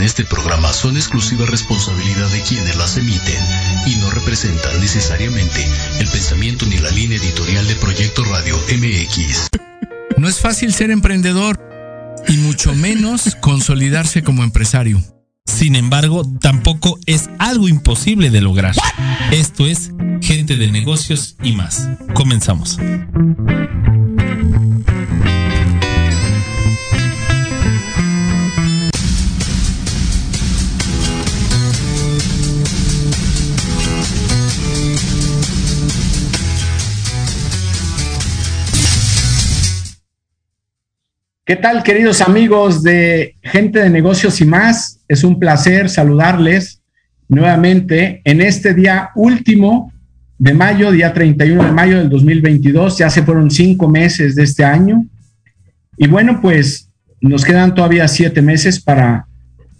en este programa son exclusiva responsabilidad de quienes las emiten y no representan necesariamente el pensamiento ni la línea editorial de Proyecto Radio MX. No es fácil ser emprendedor y mucho menos consolidarse como empresario. Sin embargo, tampoco es algo imposible de lograr. Esto es Gente de Negocios y más. Comenzamos. ¿Qué tal, queridos amigos de Gente de Negocios y más? Es un placer saludarles nuevamente en este día último de mayo, día 31 de mayo del 2022. Ya se fueron cinco meses de este año. Y bueno, pues nos quedan todavía siete meses para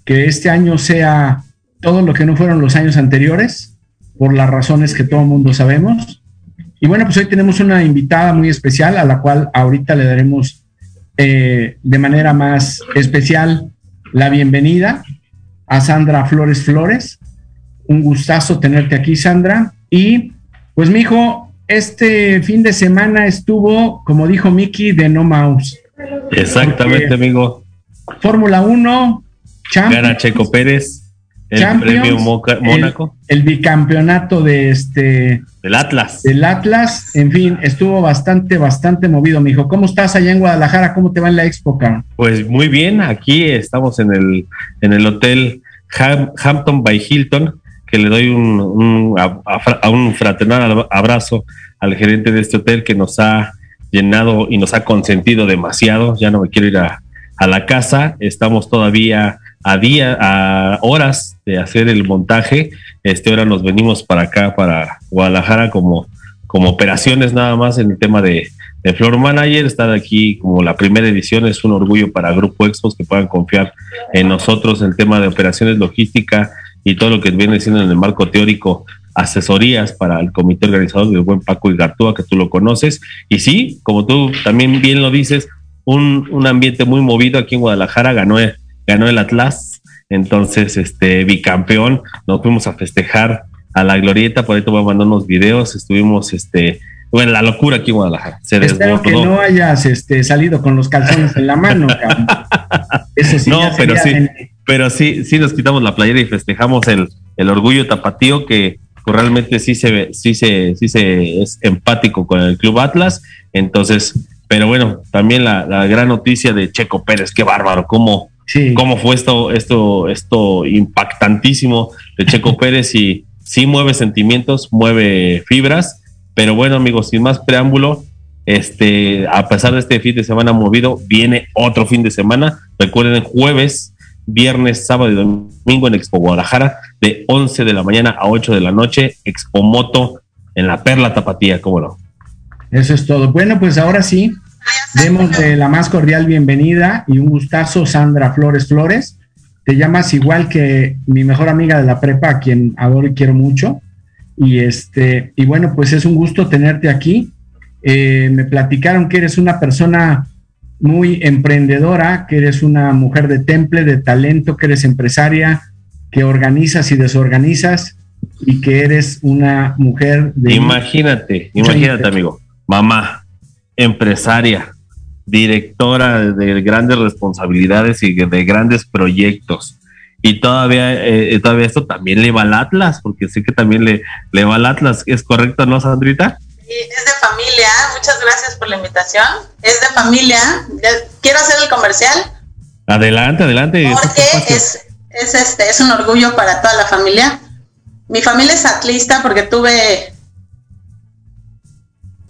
que este año sea todo lo que no fueron los años anteriores, por las razones que todo el mundo sabemos. Y bueno, pues hoy tenemos una invitada muy especial a la cual ahorita le daremos eh, de manera más especial la bienvenida a Sandra Flores Flores. Un gustazo tenerte aquí, Sandra. Y pues, mi hijo, este fin de semana estuvo, como dijo Miki, de No Mouse. Exactamente, amigo. Fórmula 1, Gana Checo Pérez el premio Mónaco. El, bicampeonato de este. Del Atlas. Del Atlas. En fin, estuvo bastante, bastante movido, mijo. ¿Cómo estás allá en Guadalajara? ¿Cómo te va en la Expo, Pues muy bien, aquí estamos en el, en el hotel Hampton by Hilton, que le doy un, a, un fraternal abrazo al gerente de este hotel que nos ha llenado y nos ha consentido demasiado. Ya no me quiero ir a, a la casa. Estamos todavía a día, a horas de hacer el montaje. Este ahora nos venimos para acá, para Guadalajara, como, como operaciones nada más en el tema de, de Floor Manager. Estar aquí como la primera edición es un orgullo para Grupo Expos que puedan confiar en nosotros en el tema de operaciones logística y todo lo que viene siendo en el marco teórico asesorías para el comité organizador del buen Paco y Gartúa, que tú lo conoces. Y sí, como tú también bien lo dices, un, un ambiente muy movido aquí en Guadalajara, ganó ganó el Atlas, entonces este bicampeón, nos fuimos a festejar a la glorieta, por ahí te voy a mandar unos videos, estuvimos este bueno, la locura aquí en Guadalajara. Se Espero que no hayas este, salido con los calzones en la mano. Eso sí. No, pero sí, pero sí, sí nos quitamos la playera y festejamos el, el orgullo tapatío que pues, realmente sí se sí se, sí se es empático con el Club Atlas. Entonces, pero bueno, también la, la gran noticia de Checo Pérez, qué bárbaro, cómo, cómo fue esto, esto, esto impactantísimo de Checo Pérez y sí mueve sentimientos, mueve fibras, pero bueno amigos, sin más preámbulo, este, a pesar de este fin de semana movido, viene otro fin de semana. Recuerden, jueves, viernes, sábado y domingo en Expo Guadalajara, de 11 de la mañana a 8 de la noche, Expo Moto en la Perla Tapatía, ¿cómo no? Eso es todo. Bueno, pues ahora sí, Demos de la más cordial bienvenida y un gustazo, Sandra Flores Flores. Te llamas igual que mi mejor amiga de la prepa, a quien adoro y quiero mucho. Y este, y bueno, pues es un gusto tenerte aquí. Eh, me platicaron que eres una persona muy emprendedora, que eres una mujer de temple, de talento, que eres empresaria, que organizas y desorganizas y que eres una mujer de... Imagínate, imagínate amigo, mamá, empresaria, directora de grandes responsabilidades y de grandes proyectos. Y todavía, eh, todavía esto también le va al Atlas, porque sé que también le, le va al Atlas. ¿Es correcto, no, Sandrita? Sí, es de familia. Muchas gracias por la invitación. Es de familia. Quiero hacer el comercial. Adelante, adelante. Porque es, es, este, es un orgullo para toda la familia. Mi familia es atlista porque tuve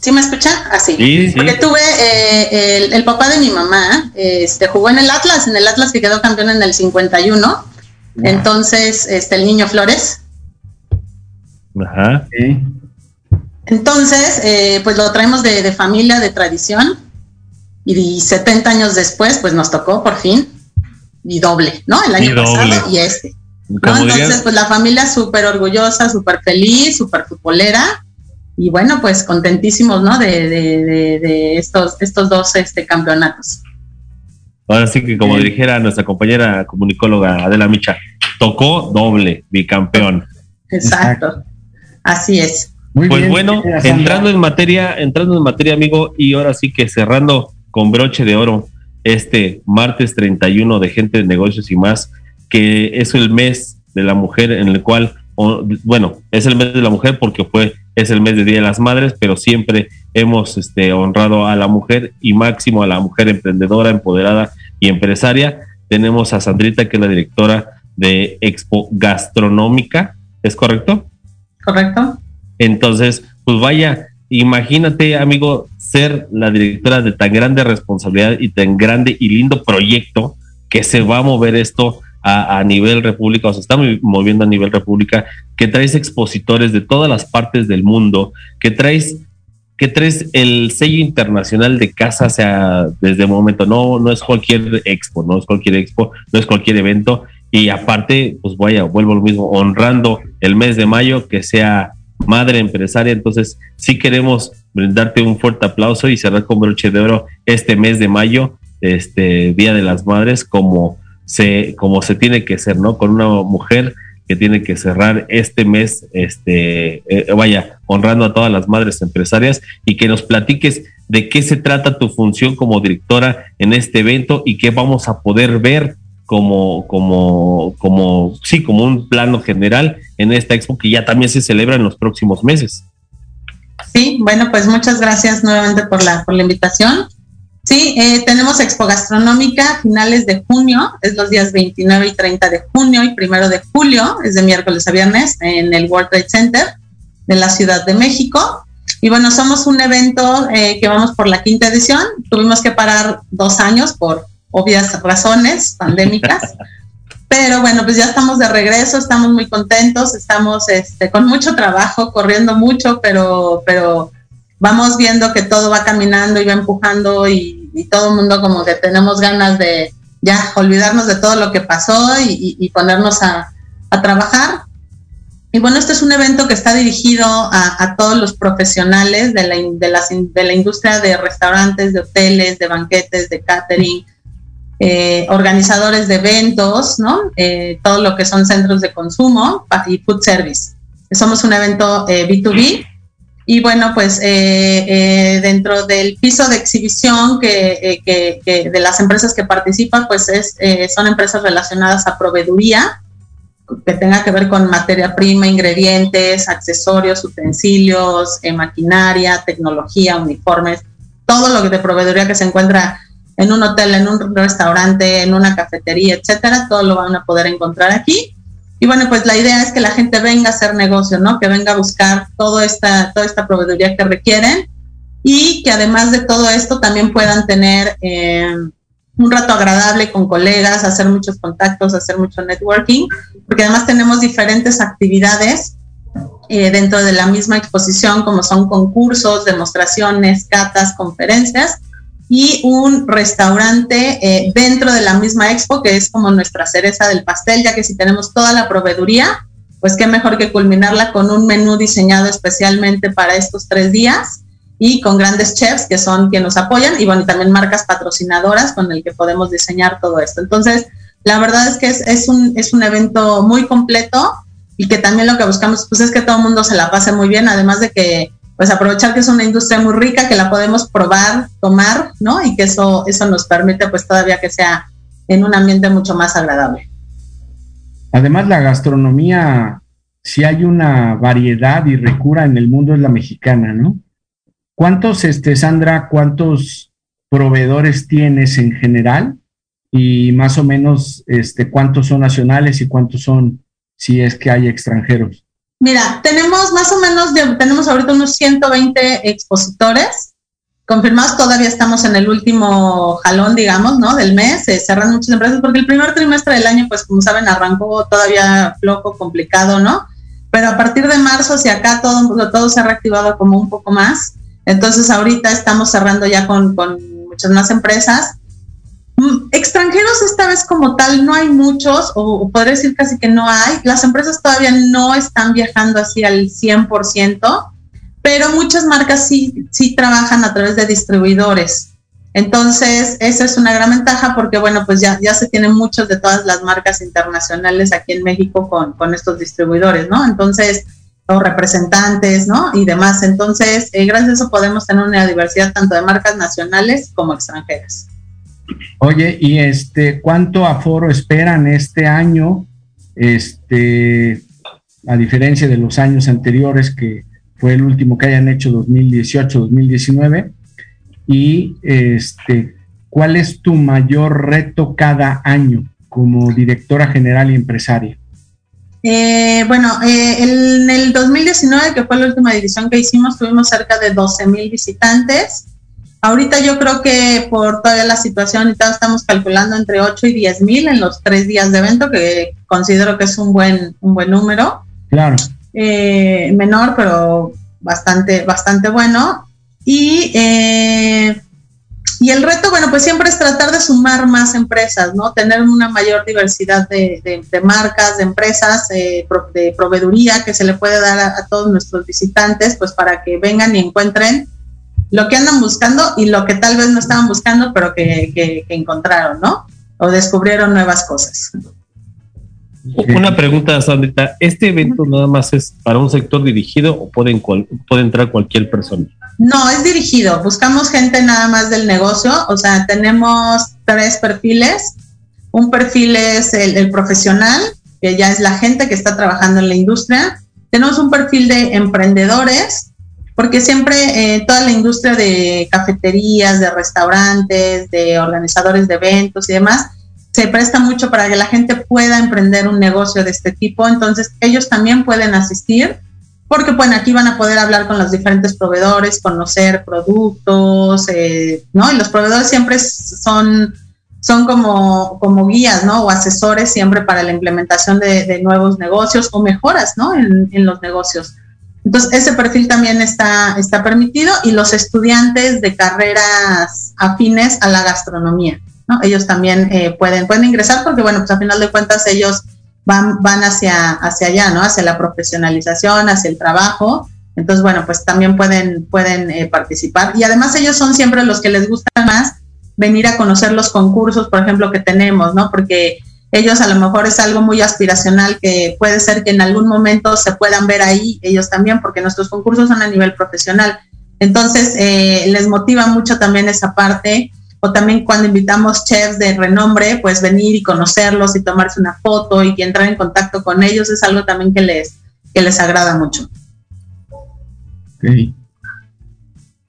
¿Sí me escucha? Así. Sí, Porque tuve eh, el, papá de mi mamá, este, jugó en el Atlas, en el Atlas que quedó campeón en el 51. Entonces, este, el niño Flores. Ajá. Sí. Entonces, eh, pues lo traemos de, familia, de tradición. Y 70 años después, pues nos tocó por fin. Y doble, ¿no? El año pasado y este. Entonces, pues la familia súper orgullosa, súper feliz, súper futbolera y bueno, pues contentísimos, ¿no? De, de, estos, estos dos este, campeonatos. Ahora sí que como dijera nuestra compañera comunicóloga Adela Micha, tocó doble, bicampeón. Exacto, así es. Muy pues bueno, entrando en materia, entrando en materia, amigo, y ahora sí que cerrando con broche de oro este martes 31 de Gente de Negocios y más, que es el mes de la mujer en el cual, bueno, es el mes de la mujer porque fue, es el mes de Día de las Madres, pero siempre hemos este, honrado a la mujer y máximo a la mujer emprendedora, empoderada y empresaria. Tenemos a Sandrita, que es la directora de Expo Gastronómica, ¿es correcto? Correcto. Entonces, pues vaya, imagínate, amigo, ser la directora de tan grande responsabilidad y tan grande y lindo proyecto que se va a mover esto a, nivel república, o se está moviendo a nivel república, que traes expositores de todas las partes del mundo, que traes que traes el sello internacional de casa, o sea, desde el momento, no, no es cualquier expo, no es cualquier expo, no es cualquier evento, y aparte, pues vaya, vuelvo lo mismo, honrando el mes de mayo, que sea madre empresaria, entonces sí queremos brindarte un fuerte aplauso y cerrar con broche de oro este mes de mayo, este Día de las Madres, como se, como se tiene que ser, ¿no? Con una mujer que tiene que cerrar este mes, este, eh, vaya, honrando a todas las madres empresarias y que nos platiques de qué se trata tu función como directora en este evento y qué vamos a poder ver como, como, como, sí, como un plano general en esta expo que ya también se celebra en los próximos meses. Sí, bueno, pues muchas gracias nuevamente por la, por la invitación. Sí, eh, tenemos Expo Gastronómica finales de junio, es los días 29 y 30 de junio y primero de julio, es de miércoles a viernes en el World Trade Center de la Ciudad de México. Y bueno, somos un evento eh, que vamos por la quinta edición. Tuvimos que parar dos años por obvias razones pandémicas. Pero bueno, pues ya estamos de regreso, estamos muy contentos, estamos este, con mucho trabajo, corriendo mucho, pero, pero vamos viendo que todo va caminando y va empujando y, todo el mundo como que tenemos ganas de ya olvidarnos de todo lo que pasó y, ponernos a, trabajar. Y bueno, este es un evento que está dirigido a, todos los profesionales de la, de, de la industria de restaurantes, de hoteles, de banquetes, de catering, eh, organizadores de eventos, ¿no? Eh, todo lo que son centros de consumo y food service. Somos un evento B2B eh, y bueno, pues eh, eh, dentro del piso de exhibición que, eh, de las empresas que participan, pues es, son empresas relacionadas a proveeduría, que tenga que ver con materia prima, ingredientes, accesorios, utensilios, maquinaria, tecnología, uniformes, todo lo que de proveeduría que se encuentra en un hotel, en un restaurante, en una cafetería, etcétera, todo lo van a poder encontrar aquí. Y bueno, pues la idea es que la gente venga a hacer negocio, ¿no? Que venga a buscar toda esta, toda esta proveeduría que requieren y que además de todo esto también puedan tener eh, un rato agradable con colegas, hacer muchos contactos, hacer mucho networking, porque además tenemos diferentes actividades eh, dentro de la misma exposición, como son concursos, demostraciones, catas, conferencias, y un restaurante eh, dentro de la misma expo, que es como nuestra cereza del pastel, ya que si tenemos toda la proveeduría, pues qué mejor que culminarla con un menú diseñado especialmente para estos tres días y con grandes chefs que son quienes nos apoyan y bueno, también marcas patrocinadoras con el que podemos diseñar todo esto. Entonces, la verdad es que es, es, un, es un evento muy completo y que también lo que buscamos pues es que todo el mundo se la pase muy bien, además de que pues aprovechar que es una industria muy rica, que la podemos probar, tomar, ¿no? Y que eso, eso nos permite pues todavía que sea en un ambiente mucho más agradable. Además, la gastronomía, si hay una variedad y recura en el mundo es la mexicana, ¿no? ¿Cuántos, este, Sandra, cuántos proveedores tienes en general? Y más o menos, este, cuántos son nacionales y cuántos son, si es que hay extranjeros. Mira, tenemos más o menos, tenemos ahorita unos 120 expositores confirmados. Todavía estamos en el último jalón, digamos, ¿no? Del mes. Se cerran muchas empresas porque el primer trimestre del año, pues como saben, arrancó todavía flojo, complicado, ¿no? Pero a partir de marzo hacia acá todo, todo se ha reactivado como un poco más. Entonces ahorita estamos cerrando ya con, con muchas más empresas extranjeros esta vez como tal no hay muchos, o, podría decir casi que no hay. Las empresas todavía no están viajando así al 100%, pero muchas marcas sí, sí trabajan a través de distribuidores. Entonces, esa es una gran ventaja porque, bueno, pues ya, ya se tienen muchos de todas las marcas internacionales aquí en México con, con estos distribuidores, ¿no? Entonces, o representantes, ¿no? Y demás. Entonces, eh, gracias a eso podemos tener una diversidad tanto de marcas nacionales como extranjeras. Oye, ¿y este cuánto aforo esperan este año? Este, a diferencia de los años anteriores, que fue el último que hayan hecho 2018-2019. Y este, ¿cuál es tu mayor reto cada año como directora general y empresaria? Eh, bueno, eh, en el 2019, que fue la última división que hicimos, tuvimos cerca de 12 mil visitantes. Ahorita yo creo que por toda la situación y todo estamos calculando entre 8 y 10 mil en los tres días de evento, que considero que es un buen, un buen número. Claro. Eh, menor, pero bastante, bastante bueno. Y eh, y el reto, bueno, pues siempre es tratar de sumar más empresas, ¿no? Tener una mayor diversidad de, marcas, de empresas, eh, de proveeduría que se le puede dar a, todos nuestros visitantes, pues para que vengan y encuentren lo que andan buscando y lo que tal vez no estaban buscando, pero que, encontraron, ¿no? O descubrieron nuevas cosas. Una pregunta, Sandrita. ¿Este evento nada más es para un sector dirigido o puede, puede entrar cualquier persona? No, es dirigido. Buscamos gente nada más del negocio. O sea, tenemos tres perfiles. Un perfil es el, profesional, que ya es la gente que está trabajando en la industria. Tenemos un perfil de emprendedores, porque siempre eh, toda la industria de cafeterías, de restaurantes, de organizadores de eventos y demás, se presta mucho para que la gente pueda emprender un negocio de este tipo. Entonces, ellos también pueden asistir porque bueno, aquí van a poder hablar con los diferentes proveedores, conocer productos, eh, ¿no? Y los proveedores siempre son, son como, como guías, ¿no? O asesores siempre para la implementación de, nuevos negocios o mejoras, ¿no? En, los negocios. Entonces, ese perfil también está, está permitido y los estudiantes de carreras afines a la gastronomía, ¿no? Ellos también eh, pueden, pueden ingresar porque, bueno, pues a final de cuentas ellos van, van hacia, hacia allá, ¿no? Hacia la profesionalización, hacia el trabajo. Entonces, bueno, pues también pueden, pueden eh, participar. Y además ellos son siempre los que les gusta más venir a conocer los concursos, por ejemplo, que tenemos, ¿no? Porque ellos a lo mejor es algo muy aspiracional que puede ser que en algún momento se puedan ver ahí, ellos también, porque nuestros concursos son a nivel profesional. Entonces, eh, les motiva mucho también esa parte o también cuando invitamos chefs de renombre, pues venir y conocerlos y tomarse una foto y entrar en contacto con ellos es algo también que les, que les agrada mucho.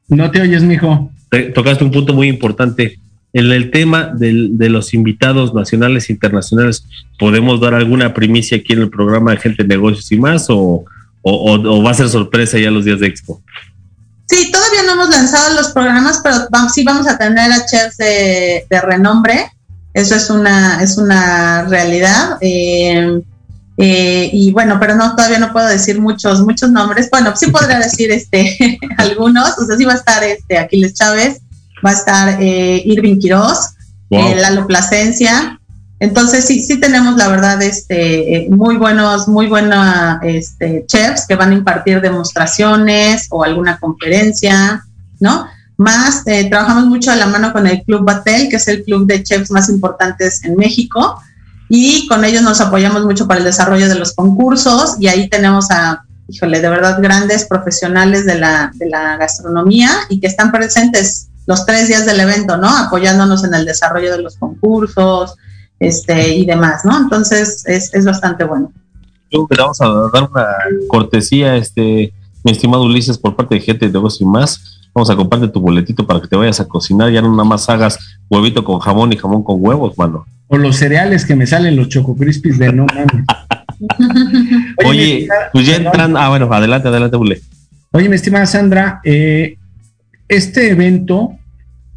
No te oyes, mijo. Tocaste un punto muy importante. En el tema de los invitados nacionales e internacionales, ¿podemos dar alguna primicia aquí en el programa de Gente Negocios y más o, o va a ser sorpresa ya los días de Expo? Sí, todavía no hemos lanzado los programas, pero sí vamos a tener a chefs de, renombre. Eso es una, es una realidad. Eh, eh, y bueno, pero no, todavía no puedo decir muchos, muchos nombres. Bueno, sí podría decir este algunos. O sea, sí va a estar este Aquiles Chávez, va a estar eh, Irving Quiroz, Lalo Plasencia, entonces sí, sí tenemos la verdad este, eh, muy buenos, muy buenos este, chefs que van a impartir demostraciones o alguna conferencia, ¿no? Más eh, trabajamos mucho a la mano con el Club Batel, que es el club de chefs más importantes en México, y con ellos nos apoyamos mucho para el desarrollo de los concursos, y ahí tenemos a, híjole, de verdad grandes profesionales de la, de la gastronomía y que están presentes los tres días del evento, ¿no? Apoyándonos en el desarrollo de los concursos, este, y demás, ¿no? Entonces es, es bastante bueno. Yo que te vamos a dar una cortesía, este, mi estimado Ulises, por parte de gente de negocios y más. Vamos a comprarte tu boletito para que te vayas a cocinar, ya no nada más hagas huevito con jamón y jamón con huevos, mano. O los cereales que me salen los choco crispies de no mames. Oye, pues ya entran, ah, bueno, adelante, adelante, Ule. Oye, mi estimada Sandra, eh, este evento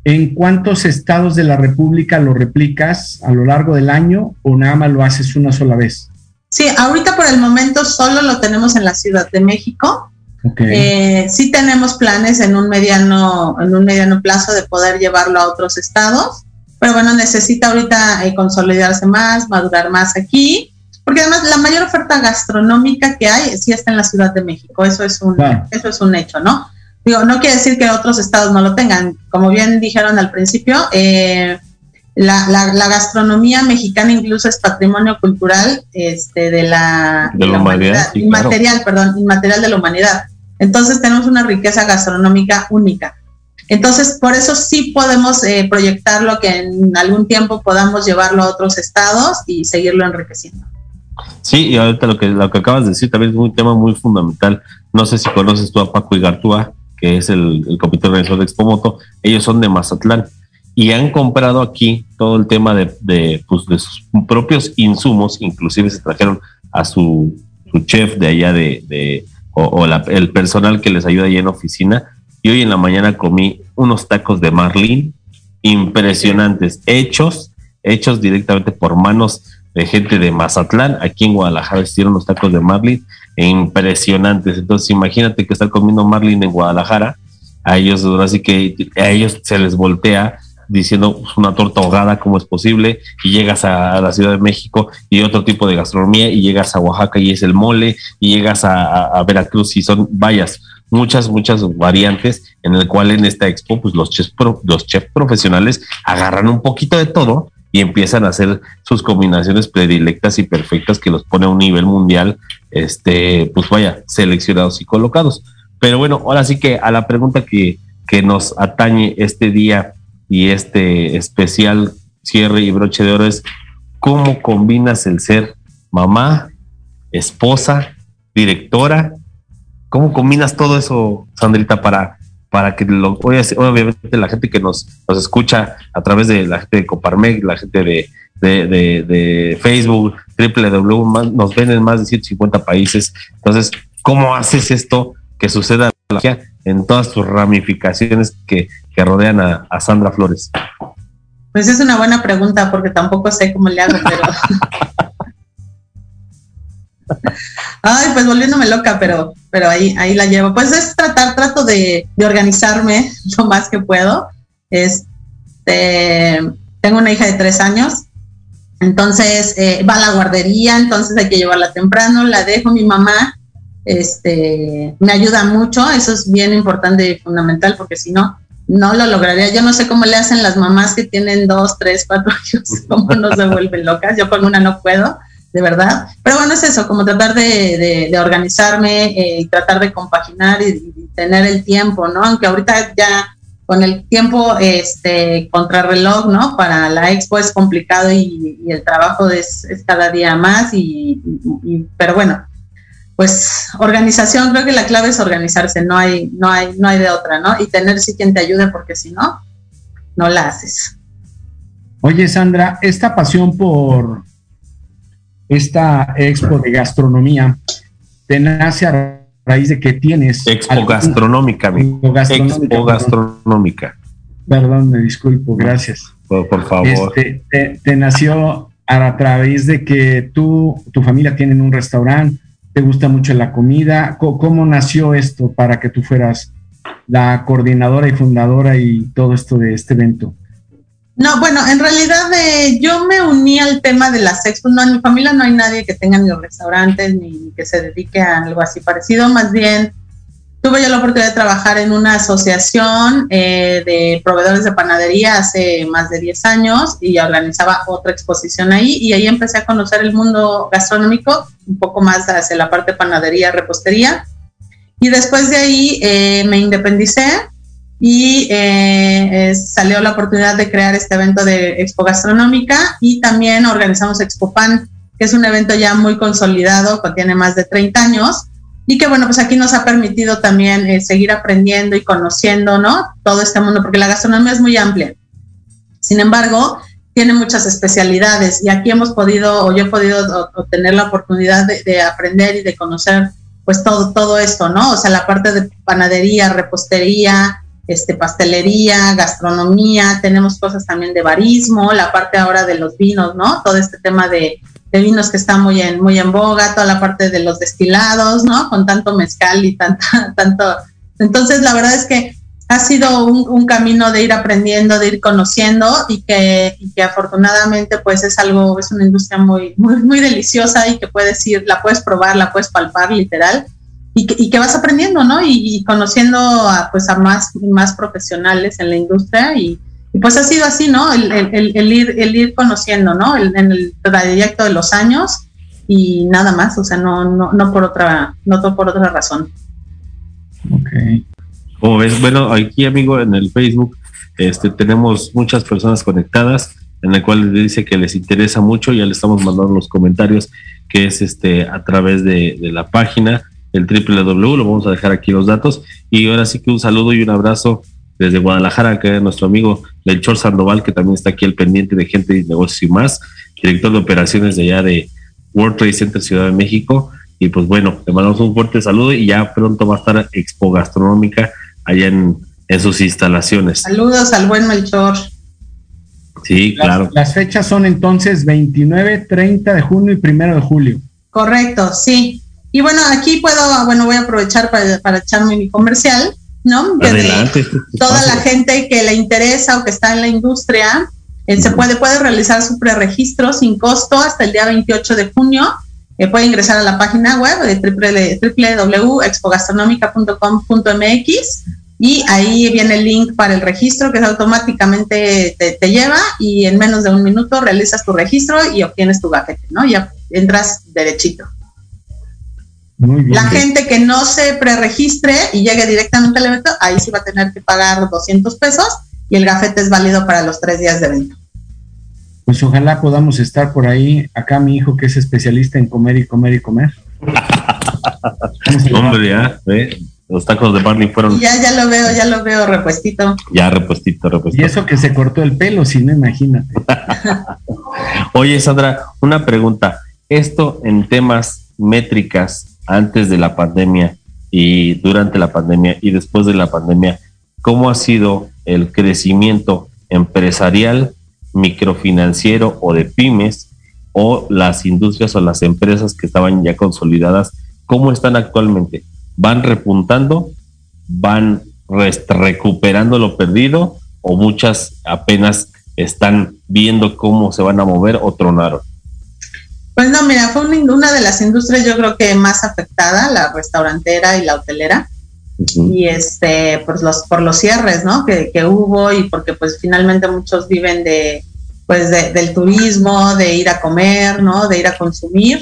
¿En cuántos estados de la República lo replicas a lo largo del año o nada más lo haces una sola vez? Sí, ahorita por el momento solo lo tenemos en la Ciudad de México. Eh, sí tenemos planes en un mediano, en un mediano plazo de poder llevarlo a otros estados, pero bueno, necesita ahorita eh, consolidarse más, madurar más aquí. porque además la mayor oferta gastronómica que hay sí está en la Ciudad de México, eso es un, eso es un hecho, ¿no? Digo, no quiere decir que otros estados no lo tengan, como bien dijeron al principio, eh, la, la, gastronomía mexicana incluso es patrimonio cultural este, de la, de la humanidad, inmaterial, perdón, inmaterial de la humanidad. Entonces tenemos una riqueza gastronómica única. Entonces, por eso sí podemos eh, proyectarlo que en algún tiempo podamos llevarlo a otros estados y seguirlo enriqueciendo. Sí, y ahorita lo que, lo que acabas de decir también es un tema muy fundamental. No sé si conoces tú a Paco Igartúa, que es el, el comité organizador de Expomoto. Ellos son de Mazatlán y han comprado aquí todo el tema de, pues, sus propios insumos, inclusive se trajeron a su, chef de allá de, o, el personal que les ayuda allá en oficina. Y hoy en la mañana comí unos tacos de marlín impresionantes, hechos, hechos directamente por manos de gente de Mazatlán. Aquí en Guadalajara hicieron los tacos de marlin impresionantes. Entonces, imagínate que estar comiendo marlin en Guadalajara, a ellos, así que a ellos se les voltea diciendo una torta ahogada, cómo es posible, y llegas a, la Ciudad de México y otro tipo de gastronomía, y llegas a Oaxaca y es el mole, y llegas a, Veracruz y son, vayas, muchas, muchas variantes en el cual en esta expo, pues los chefs, los chefs profesionales agarran un poquito de todo y empiezan a hacer sus combinaciones predilectas y perfectas que los pone a un nivel mundial, este, pues vaya, seleccionados y colocados. Pero bueno, ahora sí que a la pregunta que, que nos atañe este día y este especial cierre y broche de oro es cómo combinas el ser mamá, esposa, directora, cómo combinas todo eso, Sandrita, para para que lo, obviamente la gente que nos, nos escucha a través de la gente de Coparmec, la gente de, de, de, Facebook, www, nos ven en más de 150 países. Entonces, ¿cómo haces esto que suceda en todas tus ramificaciones que, que rodean a, a, Sandra Flores? Pues es una buena pregunta porque tampoco sé cómo le hago, pero Ay, pues volviéndome loca, pero, pero ahí, ahí la llevo. Pues es tratar, de, organizarme lo más que puedo. Este, tengo una hija de tres años, entonces eh, va a la guardería, entonces hay que llevarla temprano, la dejo mi mamá, este, me ayuda mucho, eso es bien importante y fundamental porque si no, no lo lograría. Yo no sé cómo le hacen las mamás que tienen dos, tres, cuatro años, cómo no se vuelven locas, yo con una no puedo de verdad. Pero bueno, es eso, como tratar de, organizarme eh, y tratar de compaginar y, tener el tiempo, ¿no? Aunque ahorita ya con el tiempo este contrarreloj, ¿no? Para la expo es complicado y, el trabajo es, cada día más y, pero bueno, pues organización, creo que la clave es organizarse, no hay, no hay, no hay de otra, ¿no? Y tener sí quien te ayude porque si no, no la haces. Oye, Sandra, esta pasión por, esta expo de gastronomía te nace a raíz de que tienes... Expo gastronómica, gastronómica. Expo gastronómica. Perdón, me disculpo, gracias. Por, favor. Este, te, nació a través de que tú, tu familia tienen un restaurante, te gusta mucho la comida. ¿Cómo, nació esto para que tú fueras la coordinadora y fundadora y todo esto de este evento? No, bueno, en realidad eh, yo me uní al tema de las expos. No, en mi familia no hay nadie que tenga ni restaurantes ni que se dedique a algo así parecido. Más bien, tuve yo la oportunidad de trabajar en una asociación eh, de proveedores de panadería hace más de 10 años y organizaba otra exposición ahí. Y ahí empecé a conocer el mundo gastronómico, un poco más hacia la parte de panadería, repostería. Y después de ahí eh, me independicé y eh, salió la oportunidad de crear este evento de Expo Gastronómica y también organizamos Expo Pan, que es un evento ya muy consolidado, que tiene más de 30 años y que bueno, pues aquí nos ha permitido también eh, seguir aprendiendo y conociendo, ¿no? Todo este mundo, porque la gastronomía es muy amplia. Sin embargo, tiene muchas especialidades y aquí hemos podido, o yo he podido obtener la oportunidad de, de aprender y de conocer pues todo, todo esto, ¿no? O sea, la parte de panadería, repostería, este, pastelería, gastronomía, tenemos cosas también de barismo, la parte ahora de los vinos, ¿no? Todo este tema de, vinos que está muy en, muy en boga, toda la parte de los destilados, ¿no? Con tanto mezcal y tanta, tanto. Entonces, la verdad es que ha sido un, camino de ir aprendiendo, de ir conociendo y que, y que, afortunadamente pues es algo, es una industria muy, muy, muy deliciosa y que puedes ir, la puedes probar, la puedes palpar literal y que, y que vas aprendiendo, ¿no? Y, conociendo a, pues a más, más profesionales en la industria y, pues ha sido así, ¿no? El, el, el, ir, el ir conociendo, ¿no? en el trayecto de los años y nada más, o sea, no, no, no por otra, no por otra razón. Ok. Como ves, bueno, aquí amigo en el Facebook este, tenemos muchas personas conectadas en el cual dice que les interesa mucho, ya le estamos mandando los comentarios, que es este a través de, de la página el www, lo vamos a dejar aquí los datos. Y ahora sí que un saludo y un abrazo desde Guadalajara, que es nuestro amigo Melchor Sandoval, que también está aquí el pendiente de gente y negocios y más, director de operaciones de allá de World Trade Center Ciudad de México. Y pues bueno, le mandamos un fuerte saludo y ya pronto va a estar Expo Gastronómica allá en, en sus instalaciones. Saludos al buen Melchor. Sí, claro. Las fechas son entonces 29, 30 de junio y 1 de julio. Correcto, sí. Y bueno, aquí puedo, bueno, voy a aprovechar para, echarme mi comercial, ¿no? Adelante. toda la gente que le interesa o que está en la industria, eh, se puede, puede realizar su preregistro sin costo hasta el día 28 de junio. Eh, puede ingresar a la página web de www.expogastronomica.com.mx y ahí viene el link para el registro que automáticamente te, te, lleva y en menos de un minuto realizas tu registro y obtienes tu gafete, ¿no? Ya entras derechito la gente que no se preregistre y llegue directamente al evento, ahí sí va a tener que pagar 200 pesos y el gafete es válido para los tres días de evento. Pues ojalá podamos estar por ahí. Acá mi hijo que es especialista en comer y comer y comer. Hombre, ya, los tacos de Barney fueron. Ya, ya lo veo, ya lo veo repuestito. Ya, repuestito, repuestito. Y eso que se cortó el pelo, si no, imagínate. Oye, Sandra, una pregunta. Esto en temas métricas, antes de la pandemia y durante la pandemia y después de la pandemia, ¿cómo ha sido el crecimiento empresarial, microfinanciero o de pymes o las industrias o las empresas que estaban ya consolidadas? ¿Cómo están actualmente? ¿Van repuntando? ¿Van recuperando lo perdido? ¿O muchas apenas están viendo cómo se van a mover o tronaron? Pues no, mira, fue una, de las industrias yo creo que más afectada, la restaurantera y la hotelera. Y este, pues los, por los cierres, ¿no? Que, hubo y porque pues finalmente muchos viven de, pues del turismo, de ir a comer, ¿no? De ir a consumir.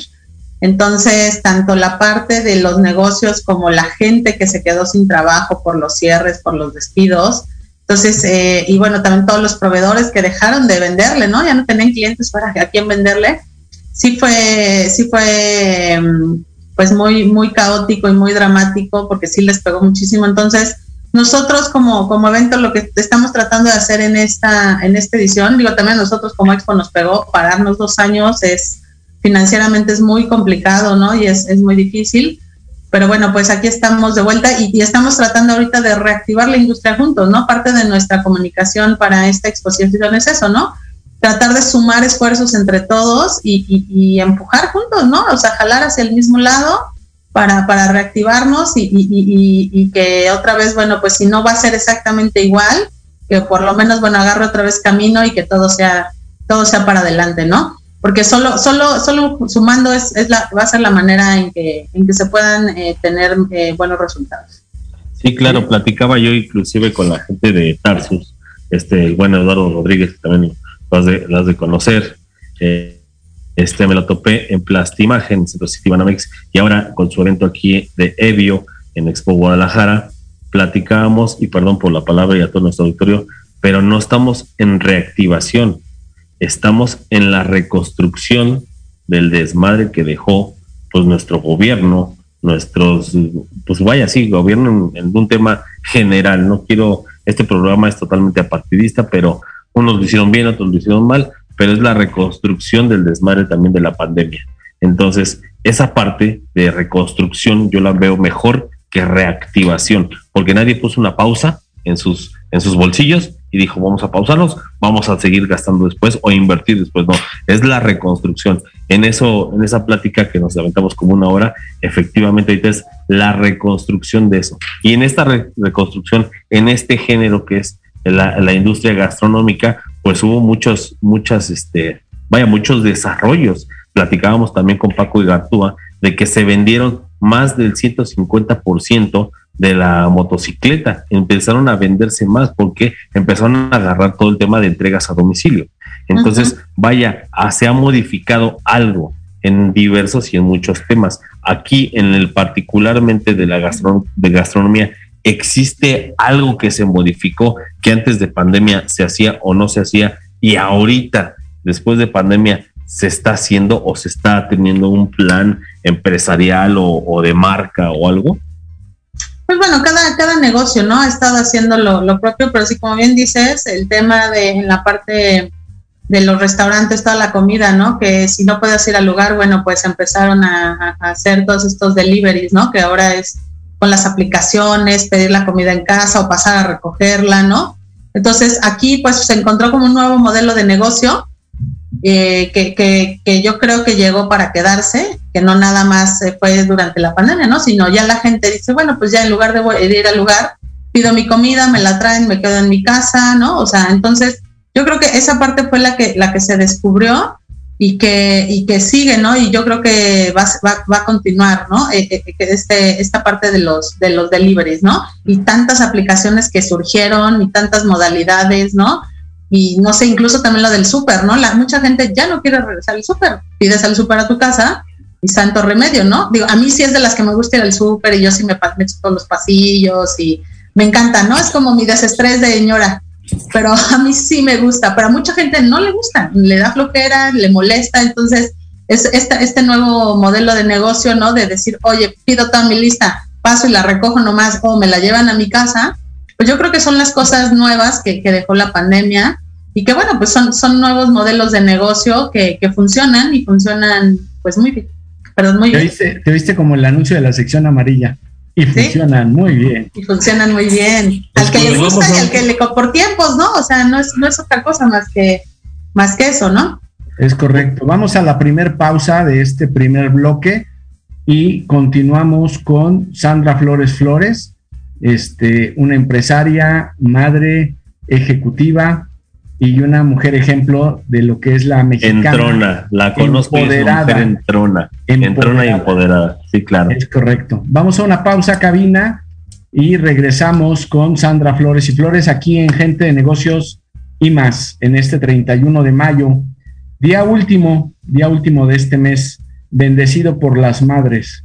Entonces, tanto la parte de los negocios como la gente que se quedó sin trabajo por los cierres, por los despidos. Entonces, eh, y bueno, también todos los proveedores que dejaron de venderle, ¿no? Ya no tenían clientes para a quién venderle sí fue, sí fue mm, pues muy, muy caótico y muy dramático porque sí les pegó muchísimo. Entonces, nosotros como, como evento lo que estamos tratando de hacer en esta, en esta edición, digo también nosotros como Expo nos pegó, pararnos dos años es financieramente es muy complicado, ¿no? Y es, es muy difícil. Pero bueno, pues aquí estamos de vuelta y, y, estamos tratando ahorita de reactivar la industria juntos, ¿no? Parte de nuestra comunicación para esta exposición es eso, ¿no? Tratar de sumar esfuerzos entre todos y, empujar juntos, ¿no? O sea, jalar hacia el mismo lado para, para reactivarnos y, que otra vez, bueno, pues si no va a ser exactamente igual, que por lo menos, bueno, agarre otra vez camino y que todo sea, todo sea para adelante, ¿no? Porque solo, solo, solo sumando es, es la, va a ser la manera en que, en que se puedan eh, tener eh, buenos resultados. Sí, claro, platicaba yo inclusive con la gente de Tarsus, este, el buen Eduardo Rodríguez, también las de, las de conocer. Eh, este me lo topé en Plastimagen, en Centro City Banamex, y ahora con su evento aquí de Evio en Expo Guadalajara, platicábamos, y perdón por la palabra y a todo nuestro auditorio, pero no estamos en reactivación, estamos en la reconstrucción del desmadre que dejó pues nuestro gobierno, nuestros, pues vaya, sí, gobierno en, en un tema general, no quiero, este programa es totalmente apartidista, pero unos lo hicieron bien, otros lo hicieron mal, pero es la reconstrucción del desmadre también de la pandemia. Entonces, esa parte de reconstrucción yo la veo mejor que reactivación, porque nadie puso una pausa en sus, en sus bolsillos y dijo, vamos a pausarnos, vamos a seguir gastando después o invertir después. No, es la reconstrucción. En eso, en esa plática que nos aventamos como una hora, efectivamente ahorita es la reconstrucción de eso. Y en esta reconstrucción, en este género que es la, la, industria gastronómica, pues hubo muchos, muchas, este, vaya, muchos desarrollos. Platicábamos también con Paco y Gartúa de que se vendieron más del 150% de la motocicleta. Empezaron a venderse más porque empezaron a agarrar todo el tema de entregas a domicilio. Entonces, vaya, ah, se ha modificado algo en diversos y en muchos temas. Aquí, en el particularmente de la de gastronomía, existe algo que se modificó que antes de pandemia se hacía o no se hacía y ahorita, después de pandemia, se está haciendo o se está teniendo un plan empresarial o, de marca o algo? Pues bueno, cada, cada negocio, ¿no? Ha estado haciendo lo, propio, pero sí, como bien dices, el tema de en la parte de los restaurantes, toda la comida, ¿no? Que si no puedes ir al lugar, bueno, pues empezaron a, a, hacer todos estos deliveries, ¿no? Que ahora es con las aplicaciones, pedir la comida en casa o pasar a recogerla, ¿no? Entonces aquí pues se encontró como un nuevo modelo de negocio eh, que, que, que, yo creo que llegó para quedarse, que no nada más fue durante la pandemia, ¿no? Sino ya la gente dice, bueno, pues ya en lugar de ir al lugar, pido mi comida, me la traen, me quedo en mi casa, ¿no? O sea, entonces yo creo que esa parte fue la que, la que se descubrió y que, y que sigue, ¿no? Y yo creo que va, va, va a continuar, ¿no? Eh, eh, este, esta parte de los, de los deliveries, ¿no? Y tantas aplicaciones que surgieron y tantas modalidades, ¿no? y no sé, incluso también lo del súper, ¿no? La, mucha gente ya no quiere regresar al súper, pides al súper a tu casa y santo remedio, ¿no? Digo, a mí sí es de las que me gusta ir al súper y yo sí me meto por los pasillos y me encanta, ¿no? Es como mi desestrés de señora, pero a mí sí me gusta, pero a mucha gente no le gusta, le da flojera, le molesta, entonces es este, este nuevo modelo de negocio, ¿no? De decir, oye, pido toda mi lista, paso y la recojo nomás o me la llevan a mi casa, pues yo creo que son las cosas nuevas que, que dejó la pandemia y que bueno, pues son, son nuevos modelos de negocio que, que funcionan y funcionan pues muy bien. Perdón, muy te bien. Viste, te viste como el anuncio de la sección amarilla. Y funcionan muy bien. Y funcionan muy bien. Al que le gusta y al que le por tiempos, ¿no? O sea, no es, no es otra cosa más que, más que eso, ¿no? Es correcto. Vamos a la primer pausa de este primer bloque y continuamos con Sandra Flores Flores, este, una empresaria, madre, ejecutiva, y una mujer ejemplo de lo que es la mexicana. Entrona, la conozco empoderada, es entrona, entrona y empoderada, sí, claro. Es correcto. Vamos a una pausa, cabina, y regresamos con Sandra Flores y Flores aquí en Gente de Negocios y más, en este 31 de mayo, día último, día último de este mes, bendecido por las madres.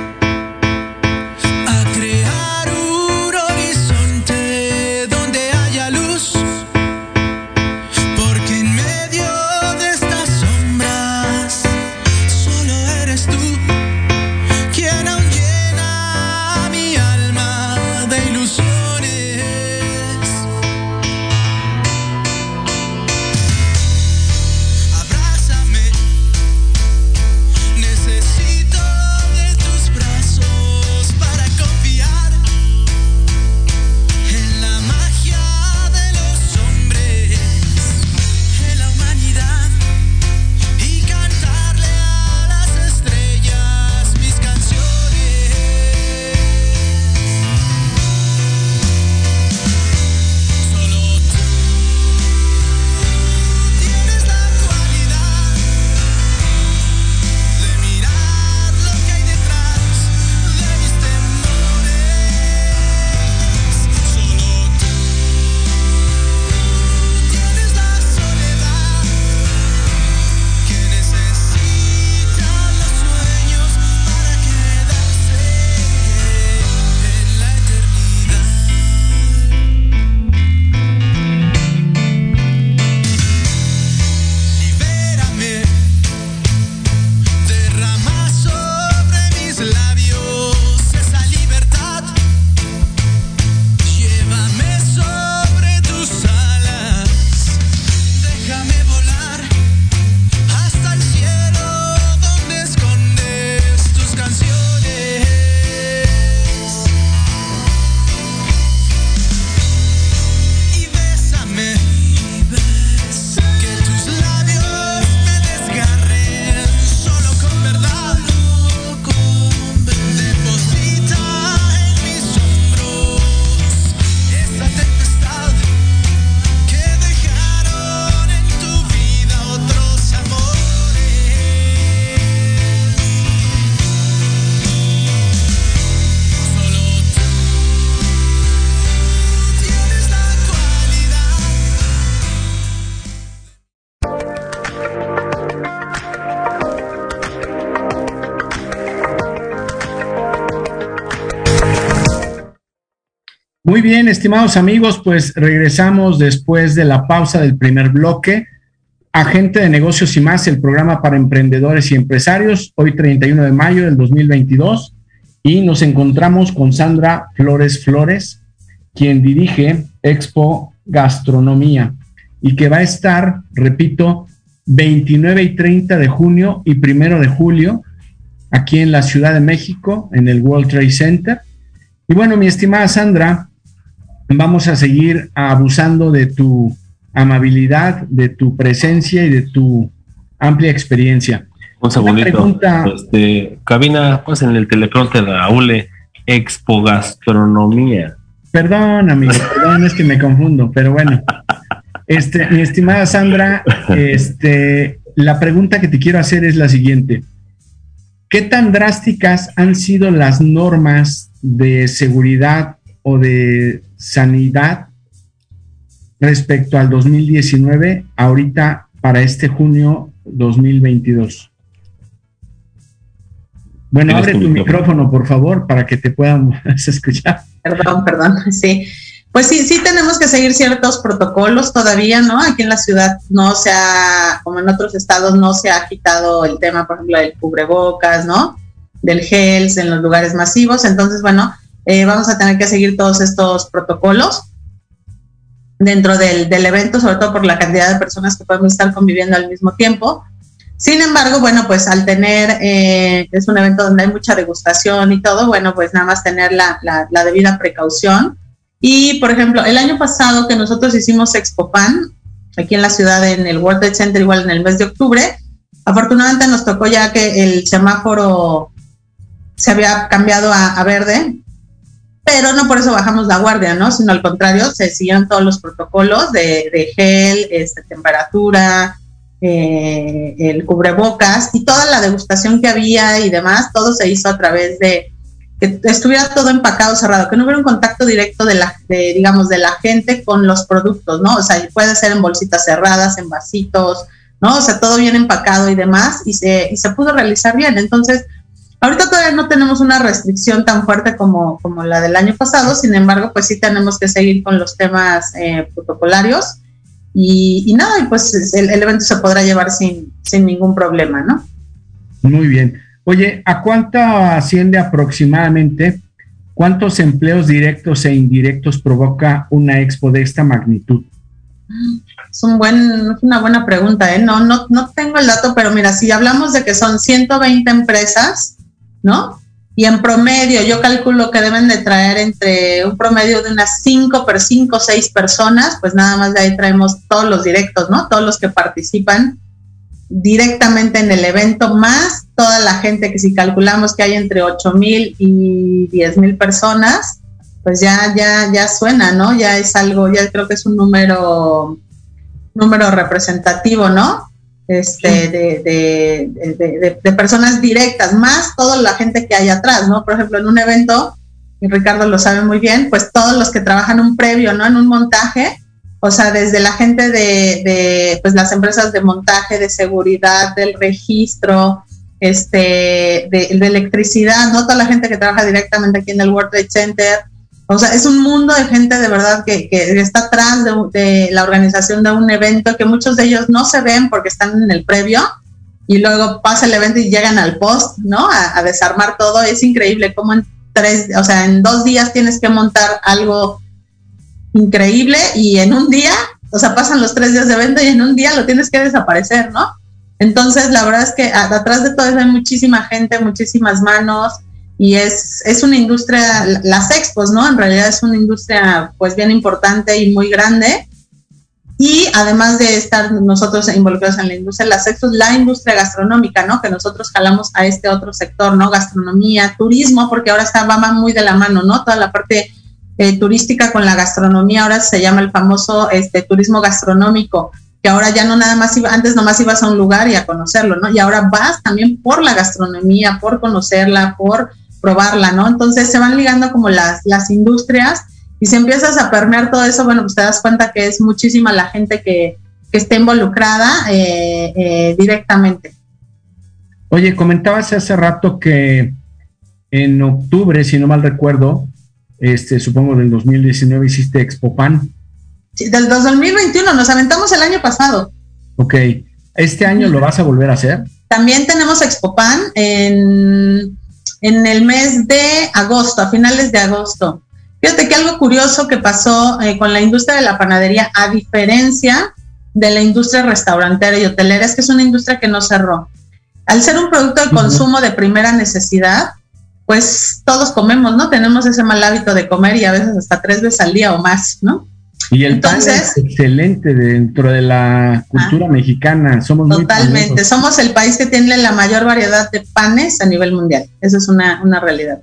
Muy bien, estimados amigos, pues regresamos después de la pausa del primer bloque. Agente de negocios y más, el programa para emprendedores y empresarios, hoy 31 de mayo del 2022. Y nos encontramos con Sandra Flores Flores, quien dirige Expo Gastronomía y que va a estar, repito, 29 y 30 de junio y primero de julio aquí en la Ciudad de México, en el World Trade Center. Y bueno, mi estimada Sandra, vamos a seguir abusando de tu amabilidad, de tu presencia y de tu amplia experiencia. Un segundito. Este, cabina, pues en el teleprompter de ULE, Expo Gastronomía. Perdón, amigo, perdón, es que me confundo, pero bueno. Este, mi estimada Sandra, este, la pregunta que te quiero hacer es la siguiente. ¿Qué tan drásticas han sido las normas de seguridad o de sanidad respecto al 2019 ahorita para este junio 2022? Bueno, abre tu micrófono, por favor, para que te podamos escuchar. Perdón, perdón, sí. Pues sí, sí tenemos que seguir ciertos protocolos todavía, ¿no? Aquí en la ciudad no se ha, como en otros estados, no se ha quitado el tema, por ejemplo, del cubrebocas, ¿no? Del gel en los lugares masivos. Entonces, bueno, eh, vamos a tener que seguir todos estos protocolos dentro del, del, evento, sobre todo por la cantidad de personas que podemos estar conviviendo al mismo tiempo. Sin embargo, bueno, pues al tener, eh, es un evento donde hay mucha degustación y todo, bueno, pues nada más tener la, la, la debida precaución y, por ejemplo, el año pasado que nosotros hicimos Expopan, aquí en la ciudad, en el World Trade Center, igual en el mes de octubre, afortunadamente nos tocó ya que el semáforo se había cambiado a, verde, pero no por eso bajamos la guardia, ¿no? Sino al contrario, se siguieron todos los protocolos de, gel, este, temperatura, eh, el cubrebocas y toda la degustación que había y demás, todo se hizo a través de que estuviera todo empacado, cerrado, que no hubiera un contacto directo de la, digamos, de la gente con los productos, ¿no? O sea, puede ser en bolsitas cerradas, en vasitos, ¿no? O sea, todo bien empacado y demás, y se, y se pudo realizar bien. Entonces, ahorita todavía no tenemos una restricción tan fuerte como, como la del año pasado, sin embargo, pues sí tenemos que seguir con los temas eh, protocolarios. Y, y, nada, y pues el, el evento se podrá llevar sin, sin ningún problema, ¿no? Muy bien. Oye, ¿a cuánto asciende aproximadamente? ¿Cuántos empleos directos e indirectos provoca una expo de esta magnitud? Es un buen, una buena pregunta, ¿eh? No, no, no tengo el dato, pero mira, si hablamos de que son 120 empresas, ¿no? Y en promedio, yo calculo que deben de traer entre un promedio de unas 5 por 5 o 6 personas, pues nada más de ahí traemos todos los directos, ¿no? Todos los que participan directamente en el evento, más toda la gente que si calculamos que hay entre 8 mil y 10 mil personas, pues ya, ya, ya suena, ¿no? Ya es algo, ya creo que es un número, número representativo, ¿no? Este, de, de, de, personas directas, más toda la gente que hay atrás, ¿no? Por ejemplo, en un evento, y Ricardo lo sabe muy bien, pues todos los que trabajan un previo, ¿no? En un montaje, o sea, desde la gente de, de pues las empresas de montaje, de seguridad, del registro, este, de, electricidad, ¿no? Toda la gente que trabaja directamente aquí en el World Trade Center. O sea, es un mundo de gente de verdad que, que está atrás de, la organización de un evento, que muchos de ellos no se ven porque están en el previo y luego pasa el evento y llegan al post, ¿no? A, a desarmar todo. Es increíble cómo en tres, o sea, en dos días tienes que montar algo increíble y en un día, o sea, pasan los tres días de evento y en un día lo tienes que desaparecer, ¿no? Entonces, la verdad es que atrás de todo eso hay muchísima gente, muchísimas manos y es, es una industria, las expos, ¿no? En realidad es una industria pues bien importante y muy grande. Y además de estar nosotros involucrados en la industria, las expos, la industria gastronómica, ¿no? Que nosotros jalamos a este otro sector, ¿no? Gastronomía, turismo, porque ahora está, va muy de la mano, ¿no? Toda la parte eh, turística con la gastronomía, ahora se llama el famoso este, turismo gastronómico que ahora ya no nada más iba, antes nomás ibas a un lugar y a conocerlo, ¿no? Y ahora vas también por la gastronomía, por conocerla, por probarla, ¿no? Entonces se van ligando como las, las industrias y si empiezas a permear todo eso, bueno, pues te das cuenta que es muchísima la gente que, que está involucrada eh, eh, directamente. Oye, comentabas hace rato que en octubre, si no mal recuerdo, este, supongo del 2019 hiciste Expopan. Sí, del 2021, nos aventamos el año pasado. Ok, ¿este año lo vas a volver a hacer? También tenemos Expopan en, en el mes de agosto, a finales de agosto. Fíjate que algo curioso que pasó eh, con la industria de la panadería, a diferencia de la industria restaurantera y hotelera, es que es una industria que no cerró. Al ser un producto de consumo de primera necesidad, pues todos comemos, ¿no? Tenemos ese mal hábito de comer y a veces hasta tres veces al día o más, ¿no? Y el pan es excelente dentro de la cultura ah, mexicana. Somos totalmente. Somos el país que tiene la mayor variedad de panes a nivel mundial. Eso es una, una realidad.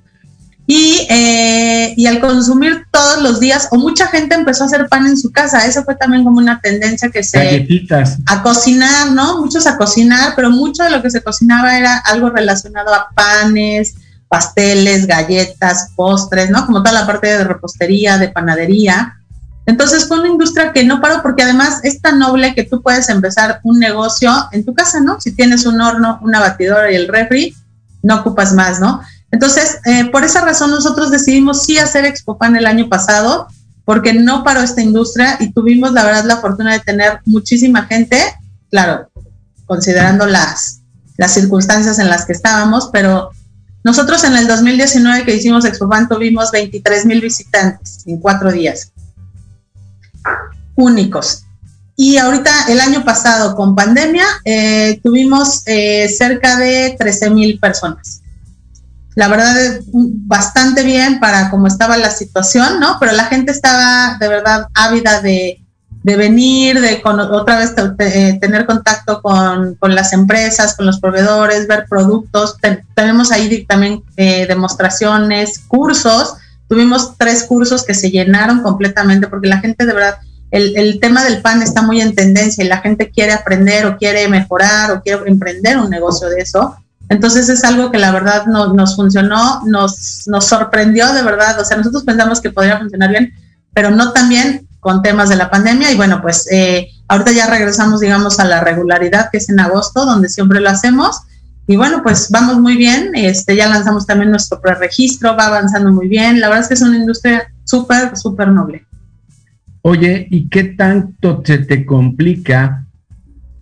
Y, eh, y, al consumir todos los días, o mucha gente empezó a hacer pan en su casa, eso fue también como una tendencia que se... Galletitas. A cocinar, ¿no? Muchos a cocinar, pero mucho de lo que se cocinaba era algo relacionado a panes, pasteles, galletas, postres, ¿no? Como toda la parte de repostería, de panadería. Entonces fue una industria que no paró porque además es tan noble que tú puedes empezar un negocio en tu casa, ¿no? Si tienes un horno, una batidora y el refri, no ocupas más, ¿no? Entonces, eh, por esa razón nosotros decidimos sí hacer Expopan el año pasado, porque no paró esta industria y tuvimos la verdad la fortuna de tener muchísima gente, claro, considerando las, las circunstancias en las que estábamos, pero nosotros en el 2019 que hicimos Expopan tuvimos 23 mil visitantes en cuatro días. Únicos. Y ahorita, el año pasado, con pandemia, eh, tuvimos eh, cerca de 13 mil personas la verdad bastante bien para cómo estaba la situación, ¿no? Pero la gente estaba de verdad ávida de, venir, de otra vez eh, tener contacto con, las empresas, con los proveedores, ver productos. tenemos ahí también demostraciones, cursos. Tuvimos tres cursos que se llenaron completamente porque la gente de verdad, el, el tema del pan está muy en tendencia y la gente quiere aprender o quiere mejorar o quiere emprender un negocio de eso entonces es algo que la verdad no, nos funcionó, nos, nos sorprendió de verdad. O sea, nosotros pensamos que podría funcionar bien, pero no tan bien con temas de la pandemia. Y bueno, pues eh, ahorita ya regresamos, digamos, a la regularidad que es en agosto, donde siempre lo hacemos. Y bueno, pues vamos muy bien. Este, ya lanzamos también nuestro preregistro, va avanzando muy bien. La verdad es que es una industria súper, súper noble. Oye, ¿y qué tanto se te complica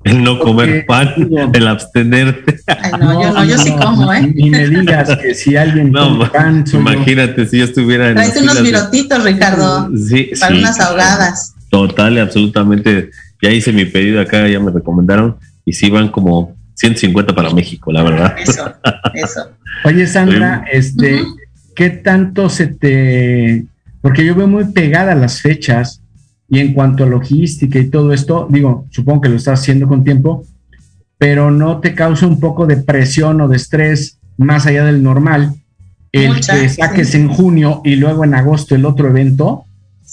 el no comer pan, el abstenerte. Ay, no, yo no, yo sí como, ¿eh? Ni me digas que si alguien no, come pan. Imagínate si yo estuviera en. Tráete unos virotitos, Ricardo. Sí, para unas ahogadas. Total y absolutamente. Ya hice mi pedido acá, ya me recomendaron. Y sí van como 150 para México, la verdad. Eso, eso. Oye, Sandra, este, ¿qué tanto se te. Porque yo veo muy pegada las fechas y en cuanto a logística y todo esto, digo, supongo que lo estás haciendo con tiempo, pero no te causa un poco de presión o de estrés más allá del normal el que saques en junio y luego en agosto el otro evento.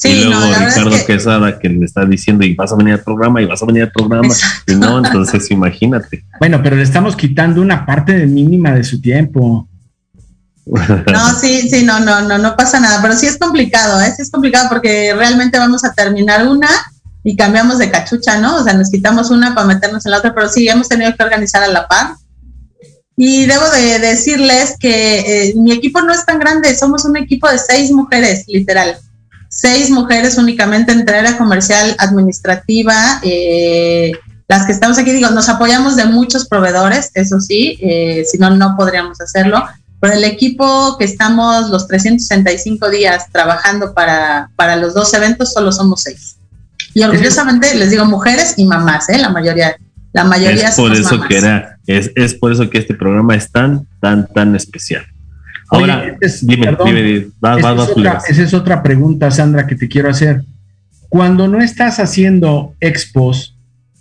Sí, y luego Ricardo que... Quesada que le está diciendo y vas a venir al programa y vas a venir al programa y no, entonces imagínate. Bueno, pero le estamos quitando una parte de mínima de su tiempo. No, sí, sí, no, no, no, no pasa nada, pero sí es complicado, ¿eh? Sí es complicado porque realmente vamos a terminar una y cambiamos de cachucha, ¿no? O sea, nos quitamos una para meternos en la otra, pero sí, hemos tenido que organizar a la par. Y debo de decirles que eh, mi equipo no es tan grande, somos un equipo de seis mujeres, literal. Seis mujeres únicamente entre área comercial, administrativa, eh, las que estamos aquí, digo, nos apoyamos de muchos proveedores, eso sí, eh, si no, no podríamos hacerlo pero el equipo que estamos los 365 días trabajando para, para los dos eventos solo somos seis. Y orgullosamente les digo mujeres y mamás, ¿eh? la mayoría. La mayoría es por eso que era, es, es, por eso que este programa es tan, tan, tan especial. Ahora, dime, dime, esa es otra pregunta, Sandra, que te quiero hacer. Cuando no estás haciendo expos,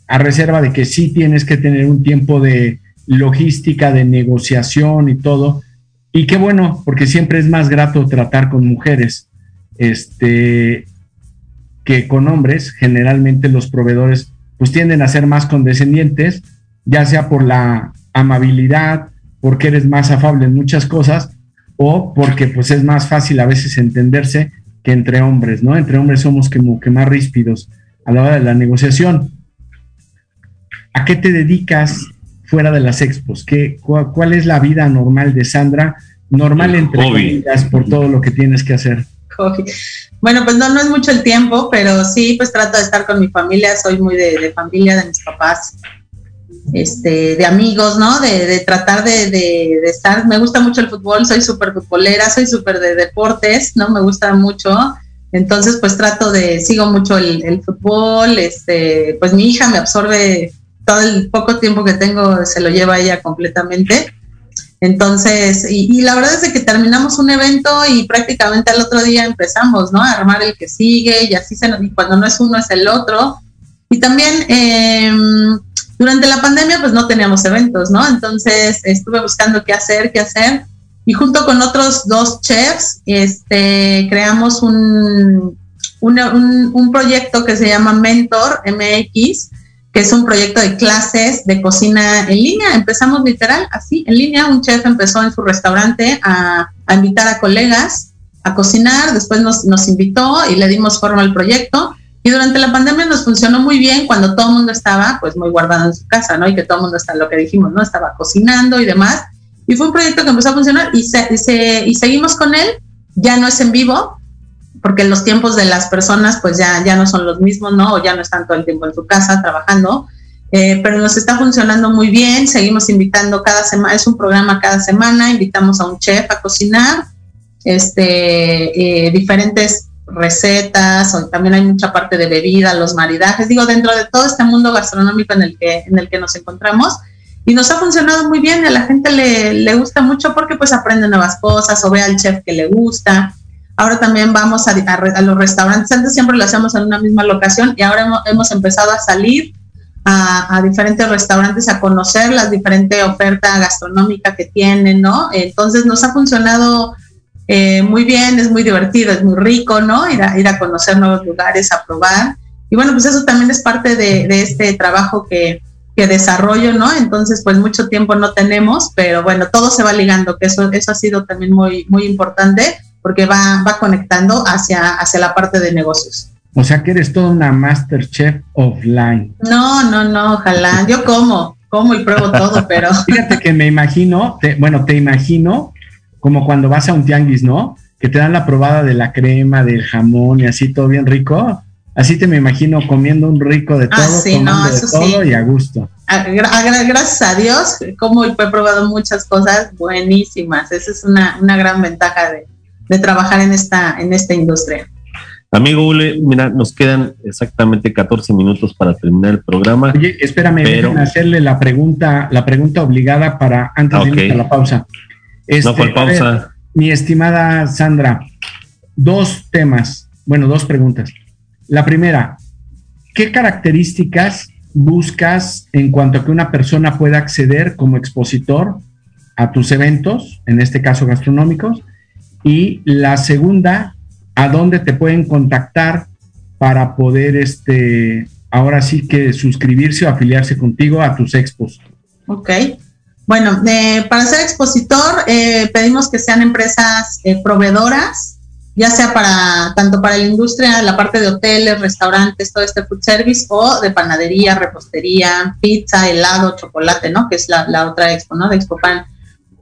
a reserva de que sí tienes que tener un tiempo de logística, de negociación y todo, y qué bueno, porque siempre es más grato tratar con mujeres este, que con hombres. Generalmente los proveedores pues tienden a ser más condescendientes, ya sea por la amabilidad, porque eres más afable en muchas cosas, o porque pues es más fácil a veces entenderse que entre hombres, ¿no? Entre hombres somos como que más ríspidos a la hora de la negociación. ¿A qué te dedicas fuera de las expos? ¿Qué, cuál, es la vida normal de Sandra? Normal entre comillas por todo lo que tienes que hacer. Bueno, pues no, no es mucho el tiempo, pero sí, pues trato de estar con mi familia, soy muy de, familia, de mis papás, este, de amigos, ¿no? De, tratar de, estar, me gusta mucho el fútbol, soy súper futbolera, soy súper de deportes, ¿no? Me gusta mucho, entonces pues trato de, sigo mucho el, fútbol, este, pues mi hija me absorbe todo el poco tiempo que tengo, se lo lleva ella completamente entonces, y, la verdad es que terminamos un evento y prácticamente al otro día empezamos, ¿no? A armar el que sigue y así se y cuando no es uno es el otro. Y también em, durante la pandemia pues no teníamos eventos, ¿no? Entonces estuve buscando qué hacer, qué hacer. Y junto con otros dos chefs, este, creamos un, un, un proyecto que se llama Mentor MX, que es un proyecto de clases de cocina en línea. Empezamos literal así, en línea. Un chef empezó en su restaurante a, invitar a colegas a cocinar, después nos, nos, invitó y le dimos forma al proyecto. Y durante la pandemia nos funcionó muy bien cuando todo el mundo estaba pues muy guardado en su casa, ¿no? Y que todo el mundo está, lo que dijimos, ¿no? Estaba cocinando y demás. Y fue un proyecto que empezó a funcionar y, se, y seguimos con él. Ya no es en vivo, porque los tiempos de las personas pues ya, ya no son los mismos, ¿no? O ya no están todo el tiempo en su casa trabajando, eh, pero nos está funcionando muy bien, seguimos invitando cada semana, es un programa cada semana, invitamos a un chef a cocinar, este, eh, diferentes recetas, o también hay mucha parte de bebida, los maridajes, digo, dentro de todo este mundo gastronómico en el que, en el que nos encontramos, y nos ha funcionado muy bien, a la gente le, le gusta mucho porque pues aprende nuevas cosas o ve al chef que le gusta, Ahora también vamos a, los restaurantes. Antes siempre lo hacíamos en una misma locación y ahora hemos, empezado a salir a, diferentes restaurantes a conocer la diferente oferta gastronómica que tienen, ¿no? Entonces nos ha funcionado eh, muy bien, es muy divertido, es muy rico, ¿no? Ir a, ir a conocer nuevos lugares, a probar. Y bueno, pues eso también es parte de, este trabajo que, que desarrollo, ¿no? Entonces, pues mucho tiempo no tenemos, pero bueno, todo se va ligando, que eso, eso ha sido también muy, muy importante porque va, va conectando hacia, hacia la parte de negocios. O sea que eres toda una master chef offline. No, no, no, ojalá. Yo como, como y pruebo todo, pero. Fíjate que me imagino, bueno, te imagino como cuando vas a un tianguis, ¿no? Que te dan la probada de la crema, del jamón y así todo bien rico. Así te me imagino comiendo un rico de ah, todo, sí, no, de todo y a gusto. gracias a Dios, como he probado muchas cosas buenísimas. Esa es una, una gran ventaja de, de trabajar en esta, en esta industria. Amigo Ule, mira, nos quedan exactamente 14 minutos para terminar el programa. Oye, espérame, pero... hacerle la pregunta, la pregunta obligada para antes de ir a la pausa. No fue este, pausa. mi estimada Sandra, dos temas, bueno, dos preguntas. La primera, ¿qué características buscas en cuanto a que una persona pueda acceder como expositor a tus eventos, en este caso gastronómicos? Y la segunda, ¿a dónde te pueden contactar para poder, este, ahora sí que suscribirse o afiliarse contigo a tus expos? Ok. Bueno, eh, para ser expositor eh, pedimos que sean empresas eh, proveedoras, ya sea para tanto para la industria, la parte de hoteles, restaurantes, todo este food service, o de panadería, repostería, pizza, helado, chocolate, ¿no? Que es la, otra expo, ¿no? De Expo Pan.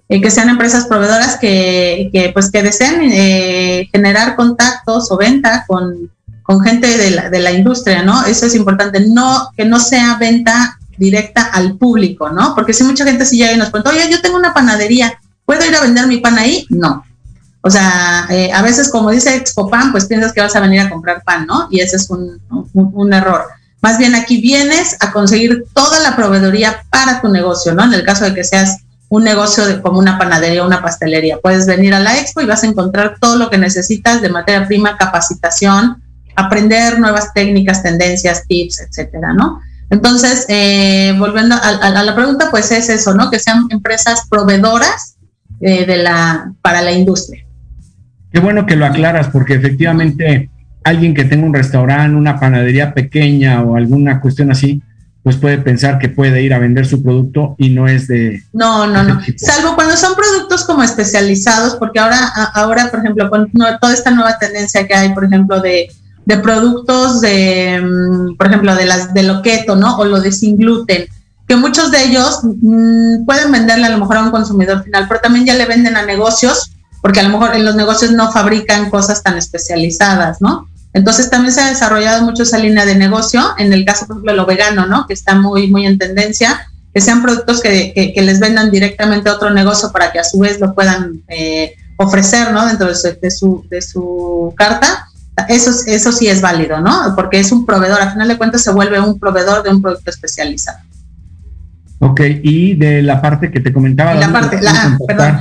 Eh, que sean empresas proveedoras que, que pues que deseen eh, generar contactos o venta con, con gente de la, de la, industria, ¿no? Eso es importante, no que no sea venta directa al público, ¿no? Porque si mucha gente sí llega y nos cuenta, oye, yo tengo una panadería, ¿puedo ir a vender mi pan ahí? No. O sea, eh, a veces como dice Expo Pan, pues piensas que vas a venir a comprar pan, ¿no? Y ese es un, un, un error. Más bien aquí vienes a conseguir toda la proveedoría para tu negocio, ¿no? En el caso de que seas un negocio de, como una panadería o una pastelería. Puedes venir a la expo y vas a encontrar todo lo que necesitas de materia prima, capacitación, aprender nuevas técnicas, tendencias, tips, etcétera, ¿no? Entonces, eh, volviendo a, la pregunta, pues es eso, ¿no? Que sean empresas proveedoras eh, de la, para la industria. Qué bueno que lo aclaras, porque efectivamente alguien que tenga un restaurante, una panadería pequeña o alguna cuestión así, pues puede pensar que puede ir a vender su producto y no es de... No, no, no. Salvo cuando son productos como especializados, porque ahora, ahora por ejemplo, con toda esta nueva tendencia que hay, por ejemplo, de, de productos de, mm, por ejemplo, de las de lo keto, ¿no? O lo de sin gluten, que muchos de ellos mm, pueden venderle a lo mejor a un consumidor final, pero también ya le venden a negocios porque a lo mejor en los negocios no fabrican cosas tan especializadas, ¿no? Entonces también se ha desarrollado mucho esa línea de negocio, en el caso, por ejemplo, de lo vegano, ¿no? Que está muy, muy en tendencia, que sean productos que, que, les vendan directamente a otro negocio para que a su vez lo puedan eh, ofrecer, ¿no? Dentro de su, de su, de su carta. Eso, eso sí es válido, ¿no? Porque es un proveedor, al final de cuentas se vuelve un proveedor de un producto especializado. Ok, y de la parte que te comentaba. La parte, la, perdón.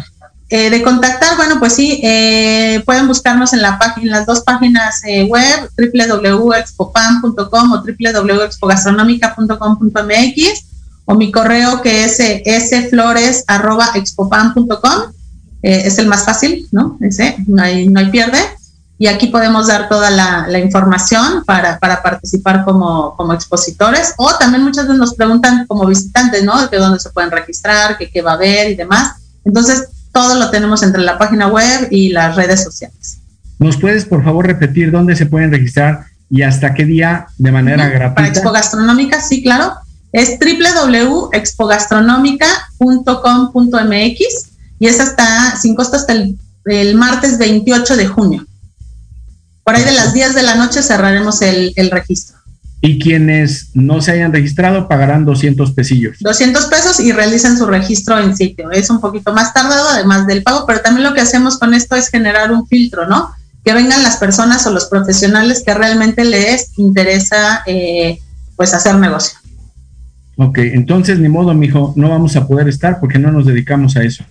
Eh, de contactar, bueno, pues sí, eh, pueden buscarnos en la página, en las dos páginas eh, web, www.expopam.com o www.expogastronómica.com.mx o mi correo que es sflores.expopam.com, es el más fácil, ¿no? Ese, no hay, no hay pierde. Y aquí podemos dar toda la, información para, para participar como, como, expositores o también muchas veces nos preguntan como visitantes, ¿no? De dónde se pueden registrar, qué, qué va a haber y demás. Entonces, todo lo tenemos entre la página web y las redes sociales. ¿Nos puedes, por favor, repetir dónde se pueden registrar y hasta qué día de manera gratuita? Para Expo Gastronómica, sí, claro. Es www.expogastronómica.com.mx y es hasta, sin costo, hasta el, el, martes 28 de junio. Por ahí de las 10 de la noche cerraremos el, el registro y quienes no se hayan registrado pagarán 200 pesillos. 200 pesos y realicen su registro en sitio. Es un poquito más tardado además del pago, pero también lo que hacemos con esto es generar un filtro, ¿no? Que vengan las personas o los profesionales que realmente les interesa eh, pues hacer negocio. Ok, entonces ni modo, mijo, no vamos a poder estar porque no nos dedicamos a eso.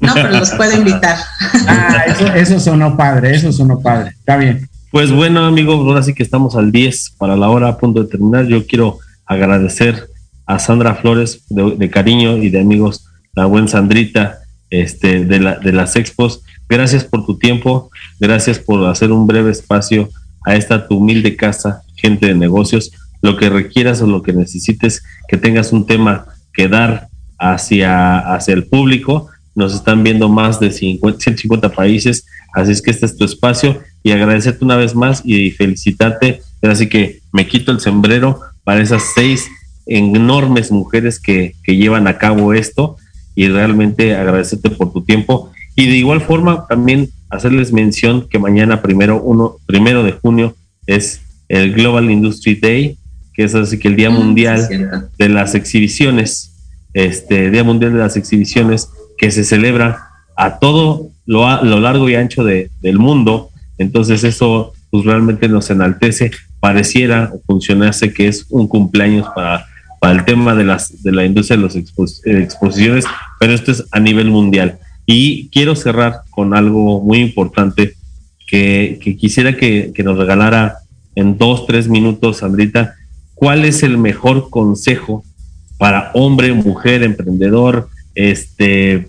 No, pero los puedo invitar. ah, eso, eso sonó padre, eso sonó padre. Está bien. Pues bueno, amigos, ahora sí que estamos al 10 para la hora a punto de terminar. Yo quiero agradecer a Sandra Flores de, cariño y de amigos, la buen Sandrita este, de, la, de las expos. Gracias por tu tiempo, gracias por hacer un breve espacio a esta tu humilde casa, gente de negocios. Lo que requieras o lo que necesites, que tengas un tema que dar hacia, hacia el público. Nos están viendo más de 50, 150 países, así es que este es tu espacio y agradecerte una vez más y felicitarte. Así que me quito el sombrero para esas seis enormes mujeres que, que llevan a cabo esto y realmente agradecerte por tu tiempo. Y de igual forma también hacerles mención que mañana primero, uno, primero de junio es el Global Industry Day, que es así que el Día mm, Mundial de las Exhibiciones, este Día Mundial de las Exhibiciones que se celebra a todo lo, lo largo y ancho de, del mundo entonces eso pues realmente nos enaltece, pareciera o funcionase que es un cumpleaños para, para el tema de, las, de la industria de las exposiciones, pero esto es a nivel mundial. Y quiero cerrar con algo muy importante que, quisiera que, nos regalara en dos, tres minutos, Sandrita, ¿cuál es el mejor consejo para hombre, mujer, emprendedor, este,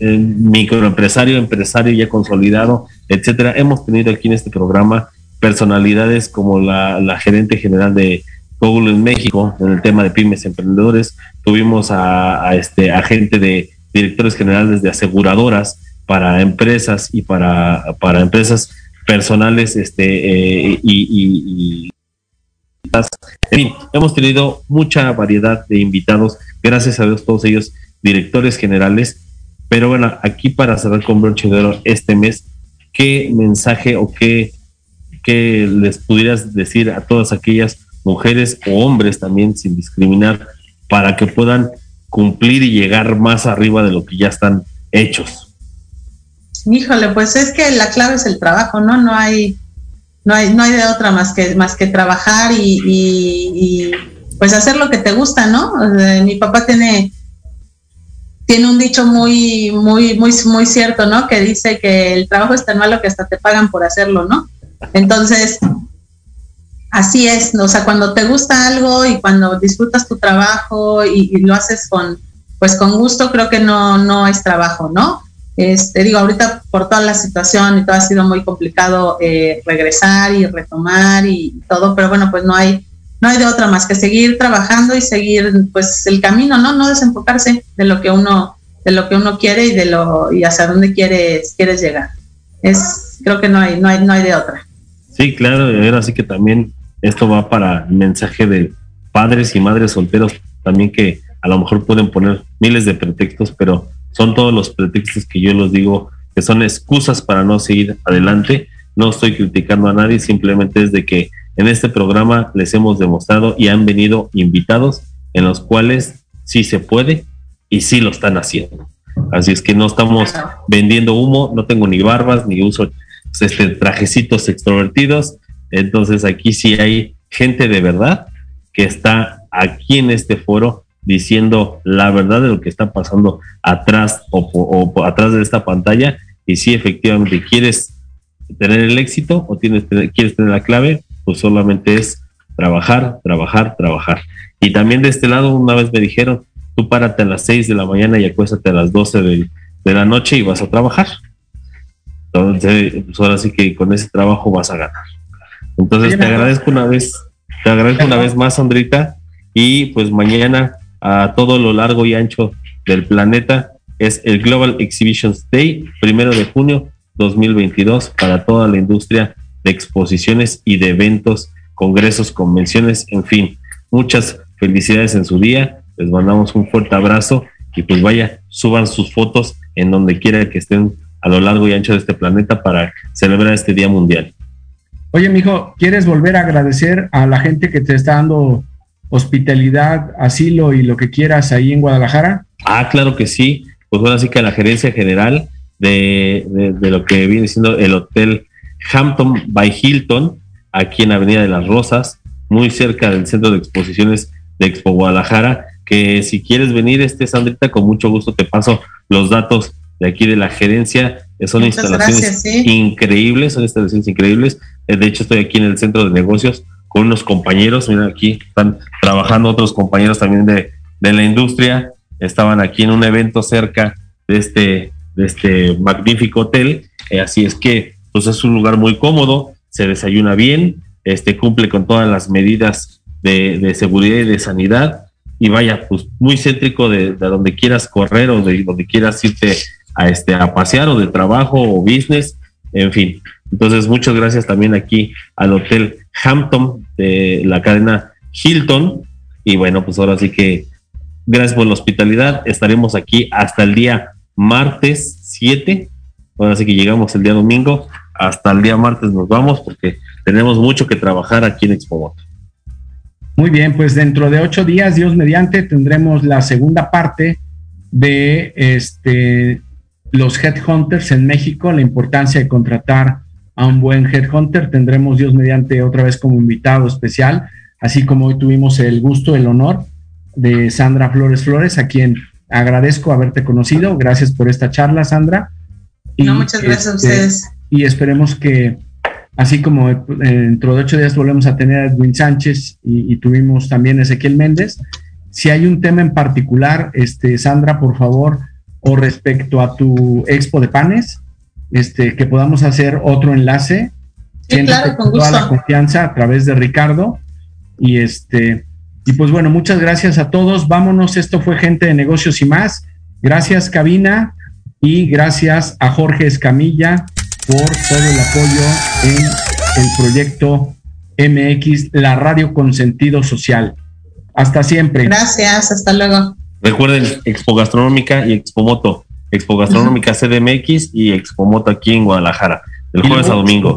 microempresario, empresario ya consolidado, etcétera. Hemos tenido aquí en este programa personalidades como la, gerente general de Google en México en el tema de pymes emprendedores. Tuvimos a, este a gente de directores generales de aseguradoras para empresas y para, para empresas personales este eh, y, y en fin, hemos tenido mucha variedad de invitados, gracias a Dios todos ellos directores generales pero bueno, aquí para cerrar con broche de este mes, ¿qué mensaje o qué, qué les pudieras decir a todas aquellas mujeres o hombres también, sin discriminar, para que puedan cumplir y llegar más arriba de lo que ya están hechos? Híjole, pues es que la clave es el trabajo, ¿no? No hay, no hay, no hay de otra más que, más que trabajar y, y pues hacer lo que te gusta, ¿no? mi papá tiene tiene un dicho muy, muy, muy, muy cierto, ¿no? Que dice que el trabajo es tan malo que hasta te pagan por hacerlo, ¿no? Entonces, así es, o sea, cuando te gusta algo y cuando disfrutas tu trabajo y, lo haces con, pues con gusto, creo que no, no es trabajo, ¿no? Este, digo, ahorita por toda la situación y todo ha sido muy complicado eh, regresar y retomar y todo, pero bueno, pues no hay, no hay de otra más que seguir trabajando y seguir pues el camino, ¿no? No desenfocarse de lo que uno, de lo que uno quiere y de lo, y hacia dónde quieres, quieres llegar. Es, creo que no hay, no hay, no hay de otra. Sí, claro, ahora sí que también esto va para el mensaje de padres y madres solteros también que a lo mejor pueden poner miles de pretextos, pero son todos los pretextos que yo les digo que son excusas para no seguir adelante. No estoy criticando a nadie, simplemente es de que en este programa les hemos demostrado y han venido invitados en los cuales sí se puede y sí lo están haciendo. Así es que no estamos vendiendo humo, no tengo ni barbas, ni uso este, trajecitos extrovertidos. Entonces aquí sí hay gente de verdad que está aquí en este foro diciendo la verdad de lo que está pasando atrás o, atrás de esta pantalla. Y si efectivamente quieres tener el éxito o tienes, quieres tener la clave, pues solamente es trabajar, trabajar, trabajar. Y también de este lado, una vez me dijeron, tú párate a las 6 de la mañana y acuéstate a las 12 de, de la noche y vas a trabajar. Entonces, pues ahora sí que con ese trabajo vas a ganar. Entonces, te agradezco una vez, te agradezco una vez más, Andrita, y pues mañana a todo lo largo y ancho del planeta es el Global Exhibitions Day, primero de junio 2022, para toda la industria de exposiciones y de eventos, congresos, convenciones, en fin. Muchas felicidades en su día, les mandamos un fuerte abrazo y pues vaya, suban sus fotos en donde quiera que estén a lo largo y ancho de este planeta para celebrar este Día Mundial. Oye, mijo, ¿quieres volver a agradecer a la gente que te está dando hospitalidad, asilo y lo que quieras ahí en Guadalajara? Ah, claro que sí. Pues ahora sí que a la gerencia general de, de, lo que viene siendo el Hotel Hampton by Hilton, aquí en Avenida de las Rosas, muy cerca del centro de exposiciones de Expo Guadalajara, que si quieres venir, este Sandrita, con mucho gusto te paso los datos de aquí de la gerencia. Son instalaciones increíbles, son instalaciones increíbles. Eh, de hecho, estoy aquí en el centro de negocios con unos compañeros, mira aquí están trabajando otros compañeros también de, la industria, estaban aquí en un evento cerca de este, de este magnífico hotel, eh, así es que pues es un lugar muy cómodo, se desayuna bien, este cumple con todas las medidas de, seguridad y de sanidad, y vaya, pues muy céntrico de, de, donde quieras correr o de donde quieras irte a, este, a pasear o de trabajo o business, en fin. Entonces, muchas gracias también aquí al Hotel Hampton de la cadena Hilton. Y bueno, pues ahora sí que gracias por la hospitalidad. Estaremos aquí hasta el día martes 7. Ahora sí que llegamos el día domingo. Hasta el día martes nos vamos porque tenemos mucho que trabajar aquí en Expo Muy bien, pues dentro de ocho días, Dios mediante, tendremos la segunda parte de este los headhunters en México, la importancia de contratar a un buen headhunter. Tendremos Dios mediante otra vez como invitado especial, así como hoy tuvimos el gusto, el honor de Sandra Flores Flores, a quien agradezco haberte conocido. Gracias por esta charla, Sandra. Y, no, muchas gracias a este, ustedes. Y esperemos que, así como dentro de ocho días volvemos a tener a Edwin Sánchez y, y tuvimos también a Ezequiel Méndez, si hay un tema en particular, este, Sandra, por favor, o respecto a tu expo de panes, este, que podamos hacer otro enlace. Sí, claro, con toda la confianza a través de Ricardo. Y este, y pues bueno, muchas gracias a todos. Vámonos, esto fue gente de negocios y más. Gracias, cabina, y gracias a Jorge Escamilla por todo el apoyo en el proyecto MX, la radio con sentido social. Hasta siempre. Gracias, hasta luego. Recuerden, Expo Gastronómica y Expo Moto. Expo Gastronómica CDMX y Expo Moto aquí en Guadalajara, el jueves a domingo.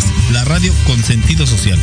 la radio con sentido social.